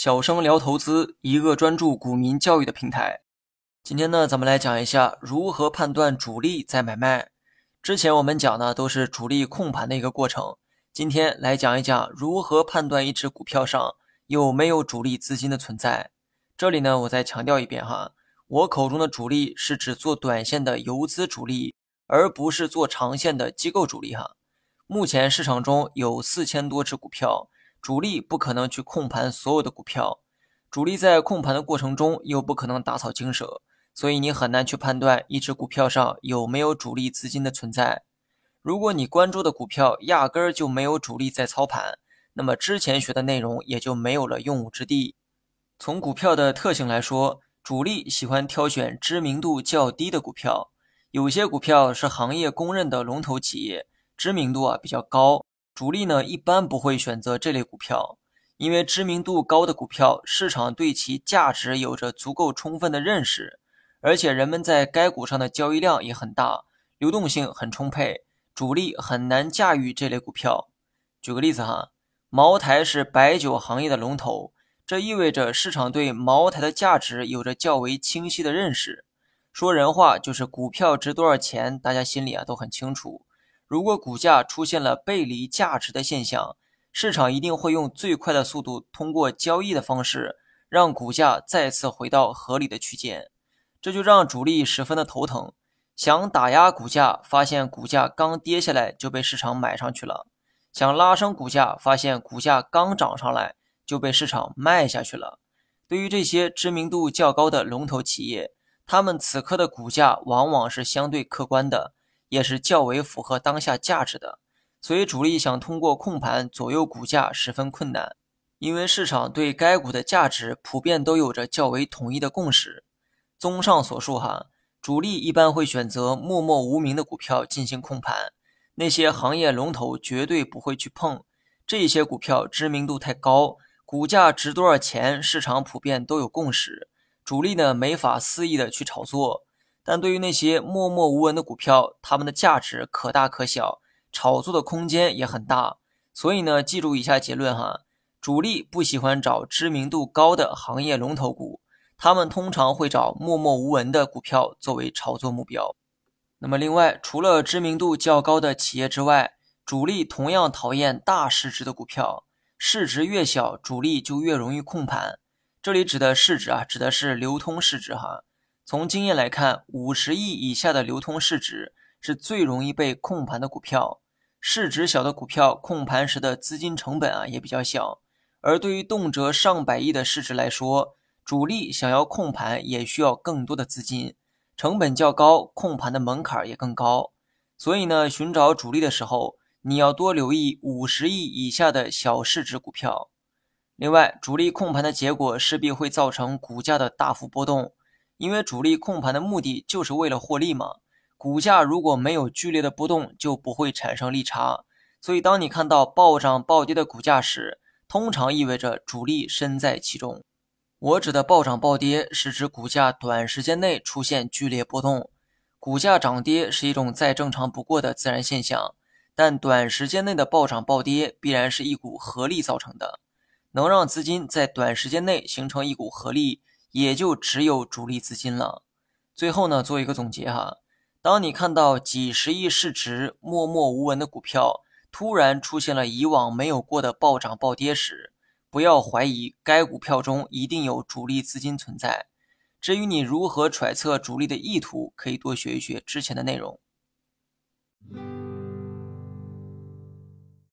小生聊投资，一个专注股民教育的平台。今天呢，咱们来讲一下如何判断主力在买卖。之前我们讲的都是主力控盘的一个过程，今天来讲一讲如何判断一只股票上有没有主力资金的存在。这里呢，我再强调一遍哈，我口中的主力是指做短线的游资主力，而不是做长线的机构主力哈。目前市场中有四千多只股票。主力不可能去控盘所有的股票，主力在控盘的过程中又不可能打草惊蛇，所以你很难去判断一只股票上有没有主力资金的存在。如果你关注的股票压根儿就没有主力在操盘，那么之前学的内容也就没有了用武之地。从股票的特性来说，主力喜欢挑选知名度较低的股票，有些股票是行业公认的龙头企业，知名度啊比较高。主力呢一般不会选择这类股票，因为知名度高的股票，市场对其价值有着足够充分的认识，而且人们在该股上的交易量也很大，流动性很充沛，主力很难驾驭这类股票。举个例子哈，茅台是白酒行业的龙头，这意味着市场对茅台的价值有着较为清晰的认识。说人话就是股票值多少钱，大家心里啊都很清楚。如果股价出现了背离价值的现象，市场一定会用最快的速度通过交易的方式让股价再次回到合理的区间，这就让主力十分的头疼。想打压股价，发现股价刚跌下来就被市场买上去了；想拉升股价，发现股价刚涨上来就被市场卖下去了。对于这些知名度较高的龙头企业，他们此刻的股价往往是相对客观的。也是较为符合当下价值的，所以主力想通过控盘左右股价十分困难，因为市场对该股的价值普遍都有着较为统一的共识。综上所述，哈，主力一般会选择默默无名的股票进行控盘，那些行业龙头绝对不会去碰。这些股票知名度太高，股价值多少钱，市场普遍都有共识，主力呢没法肆意的去炒作。但对于那些默默无闻的股票，它们的价值可大可小，炒作的空间也很大。所以呢，记住以下结论哈：主力不喜欢找知名度高的行业龙头股，他们通常会找默默无闻的股票作为炒作目标。那么，另外，除了知名度较高的企业之外，主力同样讨厌大市值的股票。市值越小，主力就越容易控盘。这里指的市值啊，指的是流通市值哈。从经验来看，五十亿以下的流通市值是最容易被控盘的股票。市值小的股票控盘时的资金成本啊也比较小。而对于动辄上百亿的市值来说，主力想要控盘也需要更多的资金，成本较高，控盘的门槛也更高。所以呢，寻找主力的时候，你要多留意五十亿以下的小市值股票。另外，主力控盘的结果势必会造成股价的大幅波动。因为主力控盘的目的就是为了获利嘛，股价如果没有剧烈的波动，就不会产生利差。所以，当你看到暴涨暴跌的股价时，通常意味着主力身在其中。我指的暴涨暴跌，是指股价短时间内出现剧烈波动。股价涨跌是一种再正常不过的自然现象，但短时间内的暴涨暴跌必然是一股合力造成的，能让资金在短时间内形成一股合力。也就只有主力资金了。最后呢，做一个总结哈，当你看到几十亿市值默默无闻的股票突然出现了以往没有过的暴涨暴跌时，不要怀疑该股票中一定有主力资金存在。至于你如何揣测主力的意图，可以多学一学之前的内容。